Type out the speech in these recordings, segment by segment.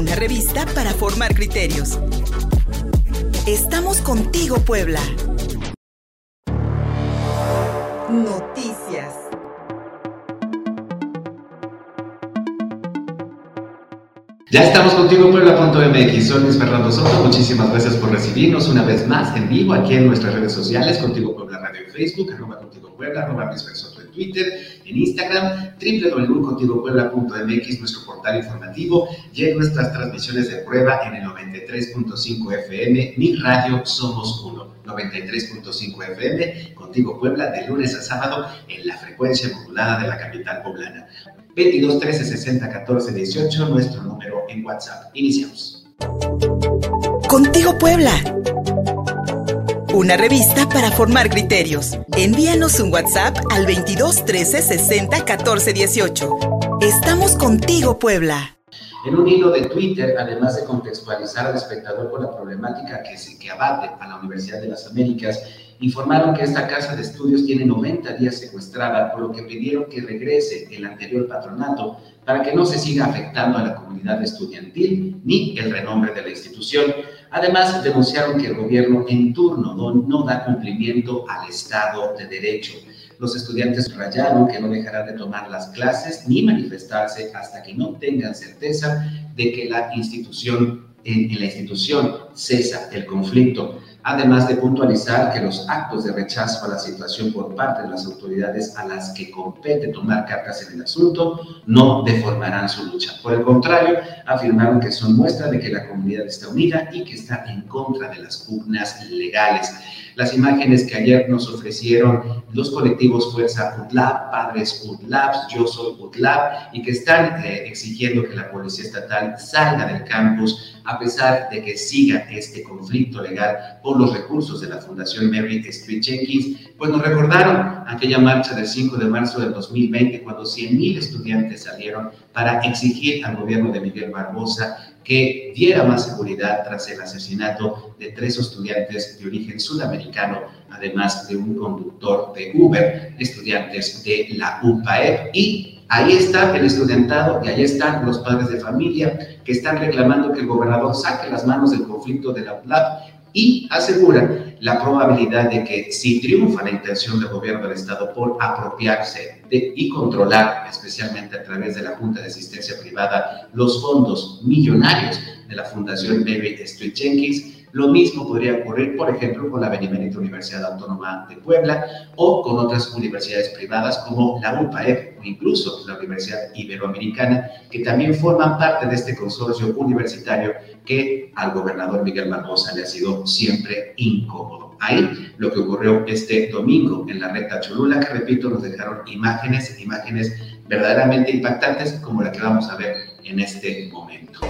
una revista para formar criterios. Estamos contigo, Puebla. Noticias. Ya estamos contigo Puebla.mx, soy Luis Fernando Soto, muchísimas gracias por recibirnos una vez más en vivo aquí en nuestras redes sociales, Contigo Puebla Radio en Facebook, arroba Contigo Puebla, arroba Luis Soto Twitter, en Instagram, www.contigopuebla.mx, nuestro portal informativo, y en nuestras transmisiones de prueba en el 93.5 FM, Mi Radio Somos Uno. 93.5 FM, contigo Puebla, de lunes a sábado en la frecuencia modulada de la capital poblana. 22 13 60 14 18, nuestro número en WhatsApp. Iniciamos. Contigo Puebla. Una revista para formar criterios. Envíanos un WhatsApp al 22 13 60 14 18. Estamos contigo Puebla. En un hilo de Twitter, además de contextualizar al espectador con la problemática que, se, que abate a la Universidad de las Américas, informaron que esta casa de estudios tiene 90 días secuestrada, por lo que pidieron que regrese el anterior patronato para que no se siga afectando a la comunidad estudiantil ni el renombre de la institución. Además, denunciaron que el gobierno en turno no, da cumplimiento al Estado de Derecho. Los estudiantes rayaron que no dejarán de tomar las clases ni manifestarse hasta que no tengan certeza de que la institución, en la institución cesa el conflicto además de puntualizar que los actos de rechazo a la situación por parte de las autoridades a las que compete tomar cartas en el asunto no deformarán su lucha. Por el contrario, afirmaron que son muestra de que la comunidad está unida y que está en contra de las pugnas legales. Las imágenes que ayer nos ofrecieron los colectivos Fuerza UTLAB, Padres UTLAB, Yo Soy UTLAB, y que están eh, exigiendo que la Policía Estatal salga del campus a pesar de que siga este conflicto legal por los recursos de la Fundación Mary Street Jenkins, pues nos recordaron aquella marcha del 5 de marzo del 2020 cuando 100.000 estudiantes salieron para exigir al gobierno de Miguel Barbosa que diera más seguridad tras el asesinato de tres estudiantes de origen sudamericano, además de un conductor de Uber, estudiantes de la UPAEP. Y Ahí está el estudiantado y ahí están los padres de familia que están reclamando que el gobernador saque las manos del conflicto de la UPLAP y aseguran la probabilidad de que si triunfa la intención del gobierno del Estado por apropiarse y controlar, especialmente a través de la Junta de Asistencia Privada, los fondos millonarios de la Fundación Mary Street Jenkins, lo mismo podría ocurrir, por ejemplo, con la Benemérita Universidad Autónoma de Puebla o con otras universidades privadas como la UPAEP o incluso la Universidad Iberoamericana, que también forman parte de este consorcio universitario que al gobernador Miguel Barbosa le ha sido siempre incómodo. Ahí lo que ocurrió este domingo en la recta Cholula, que repito, nos dejaron imágenes, imágenes verdaderamente impactantes como la que vamos a ver en este momento.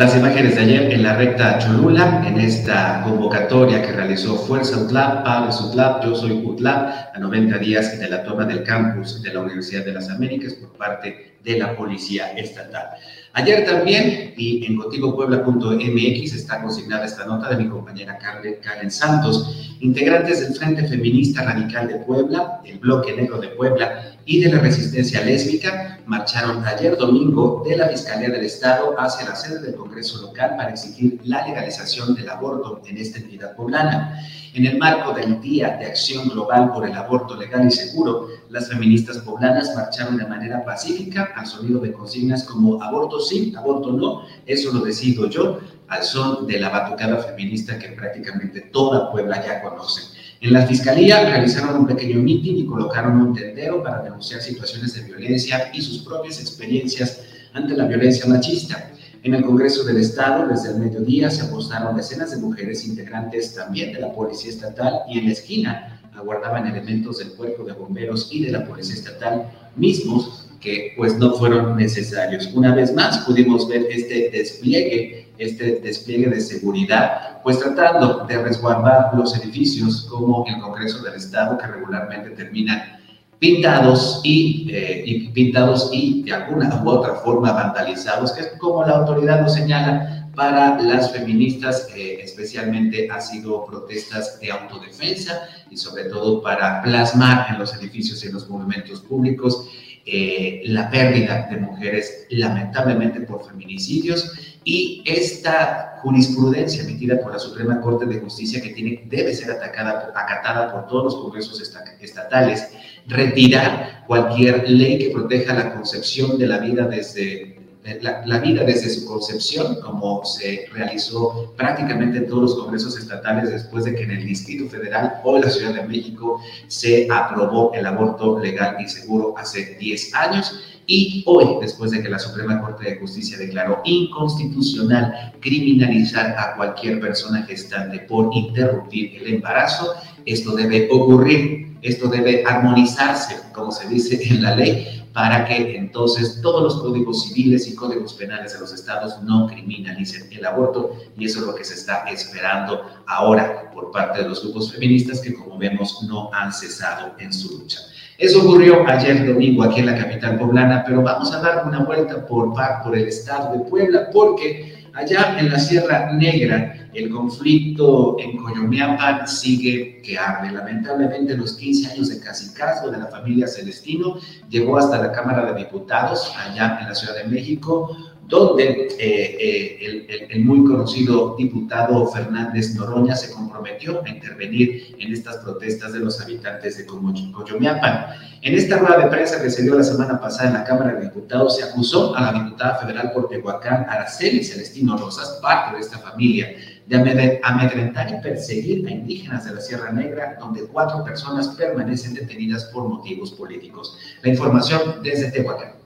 Las imágenes de ayer en la recta Cholula, en esta convocatoria que realizó Fuerza UTLAB, Padres UTLAB, Yo Soy UTLAB, a 90 días de la toma del campus de la Universidad de las Américas por parte de la Policía Estatal. Ayer también, y en contigopuebla.mx está consignada esta nota de mi compañera Karen Santos, integrantes del Frente Feminista Radical de Puebla, el Bloque Negro de Puebla y de la Resistencia Lésbica marcharon ayer domingo de la Fiscalía del Estado hacia la sede del Congreso local para exigir la legalización del aborto en esta entidad poblana. En el marco del Día de Acción Global por el Aborto Legal y Seguro, las feministas poblanas marcharon de manera pacífica al sonido de consignas como aborto sí, aborto no, eso lo decido yo, al son de la batucada feminista que prácticamente toda Puebla ya conoce. En la fiscalía realizaron un pequeño mitin y colocaron un tendero para denunciar situaciones de violencia y sus propias experiencias ante la violencia machista. En el Congreso del Estado, desde el mediodía, se apostaron decenas de mujeres integrantes también de la Policía Estatal y en la esquina aguardaban elementos del Cuerpo de Bomberos y de la Policía Estatal mismos que pues no fueron necesarios. Una vez más pudimos ver este despliegue, este despliegue de seguridad, pues tratando de resguardar los edificios como el Congreso del Estado que regularmente terminan pintados y, eh, y, pintados y de alguna u otra forma vandalizados, que es como la autoridad lo señala, para las feministas eh, especialmente ha sido protestas de autodefensa y sobre todo para plasmar en los edificios y en los monumentos públicos eh, la pérdida de mujeres lamentablemente por feminicidios. Y esta jurisprudencia emitida por la Suprema Corte de Justicia que tiene, debe ser atacada, acatada por todos los congresos estatales, retirar cualquier ley que proteja la concepción de la vida desde la, vida desde su concepción, como se realizó prácticamente en todos los congresos estatales después de que en el Distrito Federal o en la Ciudad de México se aprobó el aborto legal y seguro hace 10 años. Y hoy, después de que la Suprema Corte de Justicia declaró inconstitucional criminalizar a cualquier persona gestante por interrumpir el embarazo, esto debe ocurrir, esto debe armonizarse, como se dice en la ley, para que entonces todos los códigos civiles y códigos penales de los estados no criminalicen el aborto y eso es lo que se está esperando ahora por parte de los grupos feministas que como vemos no han cesado en su lucha. Eso ocurrió ayer domingo aquí en la capital poblana, pero vamos a dar una vuelta por, por el estado de Puebla porque allá en la Sierra Negra el conflicto en Coyomiapan sigue que arde. Lamentablemente, los 15 años de casicazgo de la familia Celestino llegó hasta la Cámara de Diputados, allá en la Ciudad de México, donde eh, eh, el, muy conocido diputado Fernández Noroña se comprometió a intervenir en estas protestas de los habitantes de Coyomiapan. En esta rueda de prensa que se dio la semana pasada en la Cámara de Diputados, se acusó a la diputada federal por Tehuacán, Araceli Celestino Rosas, parte de esta familia, de amedrentar y perseguir a indígenas de la Sierra Negra, donde cuatro personas permanecen detenidas por motivos políticos. La información desde Tehuacán.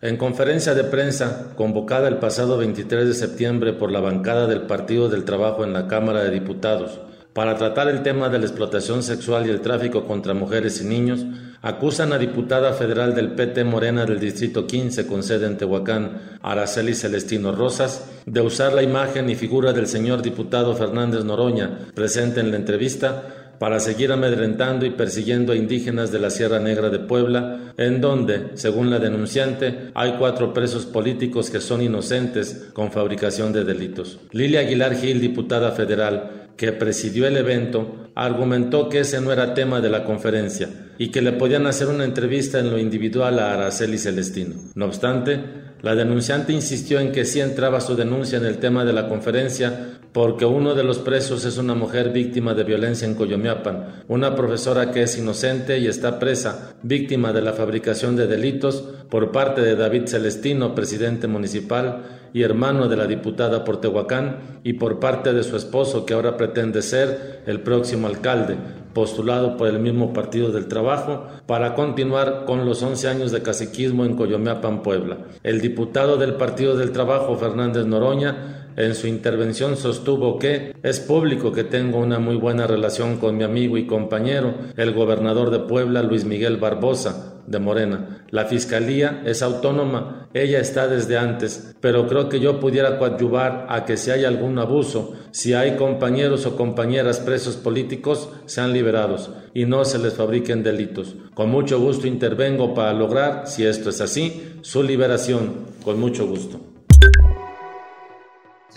En conferencia de prensa convocada el pasado 23 de septiembre por la bancada del Partido del Trabajo en la Cámara de Diputados para tratar el tema de la explotación sexual y el tráfico contra mujeres y niños, acusan a diputada federal del PT Morena del Distrito 15 con sede en Tehuacán, Araceli Celestino Rosas, de usar la imagen y figura del señor diputado Fernández Noroña presente en la entrevista para seguir amedrentando y persiguiendo a indígenas de la Sierra Negra de Puebla, en donde, según la denunciante, hay cuatro presos políticos que son inocentes con fabricación de delitos. Lilia Aguilar Gil, diputada federal, que presidió el evento, argumentó que ese no era tema de la conferencia y que le podían hacer una entrevista en lo individual a Araceli Celestino. No obstante, la denunciante insistió en que sí entraba su denuncia en el tema de la conferencia porque uno de los presos es una mujer víctima de violencia en Coyomiapan, una profesora que es inocente y está presa, víctima de la fabricación de delitos por parte de David Celestino, presidente municipal y hermano de la diputada por Tehuacán, y por parte de su esposo que ahora pretende ser el próximo alcalde, postulado por el mismo Partido del Trabajo, para continuar con los 11 años de caciquismo en Coyomiapan, Puebla. El diputado del Partido del Trabajo, Fernández Noroña, en su intervención sostuvo que es público que tengo una muy buena relación con mi amigo y compañero, el gobernador de Puebla, Luis Miguel Barbosa, de Morena. La fiscalía es autónoma, ella está desde antes, pero creo que yo pudiera coadyuvar a que si hay algún abuso, si hay compañeros o compañeras presos políticos, sean liberados y no se les fabriquen delitos. Con mucho gusto intervengo para lograr, si esto es así, su liberación. Con mucho gusto.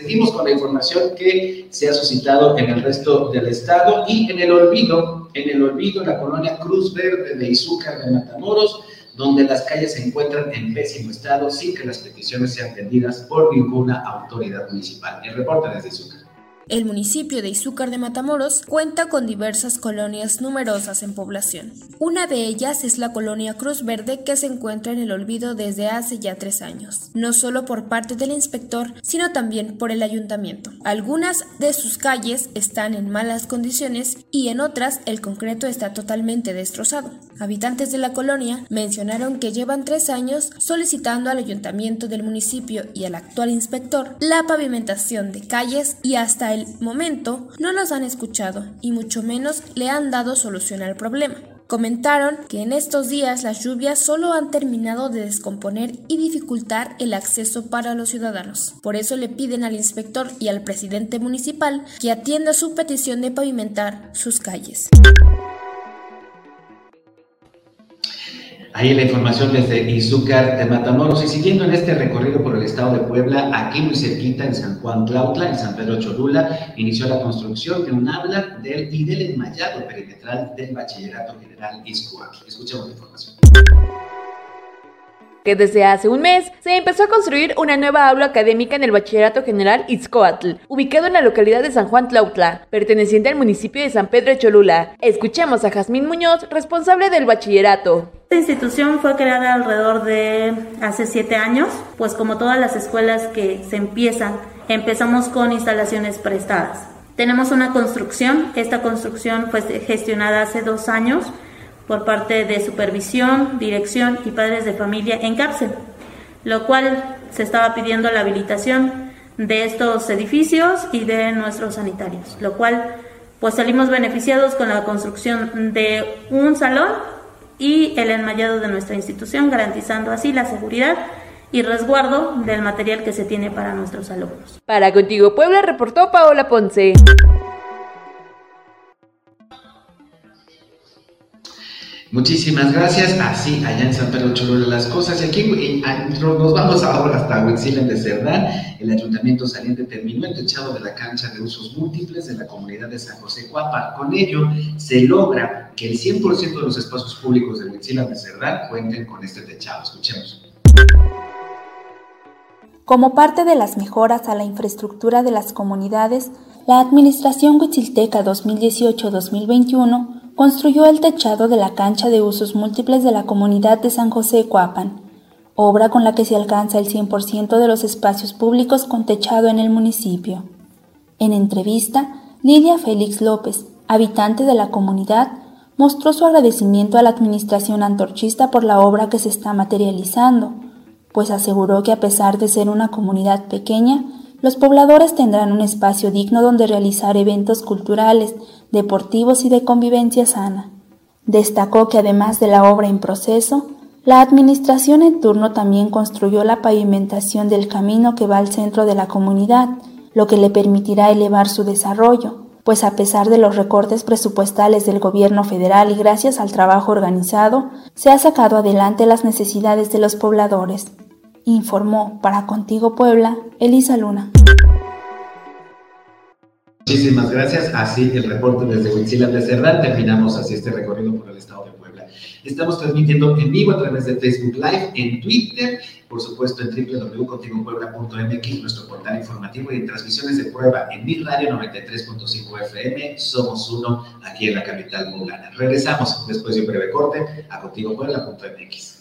Seguimos con la información que se ha suscitado en el resto del estado y en el olvido, en el olvido, la colonia Cruz Verde de Izúcar de Matamoros, donde las calles se encuentran en pésimo estado sin que las peticiones sean atendidas por ninguna autoridad municipal. El reporte desde Izúcar. El municipio de Izúcar de Matamoros cuenta con diversas colonias numerosas en población. Una de ellas es la colonia Cruz Verde que se encuentra en el olvido desde hace ya tres años, no solo por parte del inspector, sino también por el ayuntamiento. Algunas de sus calles están en malas condiciones y en otras el concreto está totalmente destrozado. Habitantes de la colonia mencionaron que llevan tres años solicitando al ayuntamiento del municipio y al actual inspector la pavimentación de calles y hasta el momento no los han escuchado y mucho menos le han dado solución al problema. Comentaron que en estos días las lluvias solo han terminado de descomponer y dificultar el acceso para los ciudadanos. Por eso le piden al inspector y al presidente municipal que atienda su petición de pavimentar sus calles. Ahí la información desde Izúcar de Matamoros. Y siguiendo en este recorrido por el estado de Puebla, aquí muy cerquita en San Juan Clautla, en San Pedro Cholula, inició la construcción de un habla del, y del enmayado perimetral del Bachillerato General Izcuac. Escuchemos la información que desde hace un mes se empezó a construir una nueva aula académica en el Bachillerato General Itzcoatl, ubicado en la localidad de San Juan Tlautla, perteneciente al municipio de San Pedro de Cholula. Escuchemos a Jazmín Muñoz, responsable del bachillerato. Esta institución fue creada alrededor de hace siete años, pues como todas las escuelas que se empiezan, empezamos con instalaciones prestadas. Tenemos una construcción, esta construcción fue gestionada hace dos años por parte de supervisión, dirección y padres de familia en cárcel, lo cual se estaba pidiendo la habilitación de estos edificios y de nuestros sanitarios, lo cual pues salimos beneficiados con la construcción de un salón y el enmayado de nuestra institución, garantizando así la seguridad y resguardo del material que se tiene para nuestros alumnos. Para Contigo Puebla reportó Paola Ponce. Muchísimas gracias. Así, allá en San Pedro Cholula las cosas. Y aquí nos vamos ahora hasta Huitzilán de Cerdán. El ayuntamiento saliente terminó el techado de la cancha de usos múltiples de la comunidad de San José Cuapa. Con ello, se logra que el 100% de los espacios públicos de Huitzilán de Cerdán cuenten con este techado. Escuchemos. Como parte de las mejoras a la infraestructura de las comunidades, la Administración Huitzilteca 2018-2021 construyó el techado de la cancha de usos múltiples de la comunidad de San José Coapan, obra con la que se alcanza el 100% de los espacios públicos con techado en el municipio. En entrevista, Lidia Félix López, habitante de la comunidad, mostró su agradecimiento a la administración antorchista por la obra que se está materializando, pues aseguró que a pesar de ser una comunidad pequeña, los pobladores tendrán un espacio digno donde realizar eventos culturales, deportivos y de convivencia sana. Destacó que además de la obra en proceso, la administración en turno también construyó la pavimentación del camino que va al centro de la comunidad, lo que le permitirá elevar su desarrollo, pues a pesar de los recortes presupuestales del gobierno federal y gracias al trabajo organizado, se ha sacado adelante las necesidades de los pobladores. Informó para Contigo Puebla, Elisa Luna. Muchísimas gracias. Así el reporte desde Huitzilán de Cerdán. Terminamos así este recorrido por el estado de Puebla. Estamos transmitiendo en vivo a través de Facebook Live, en Twitter, por supuesto en www.contigopuebla.mx, nuestro portal informativo y en transmisiones de prueba en Mi Radio 93.5 FM. Somos uno aquí en la capital poblana. Regresamos después de un breve corte a contigopuebla.mx.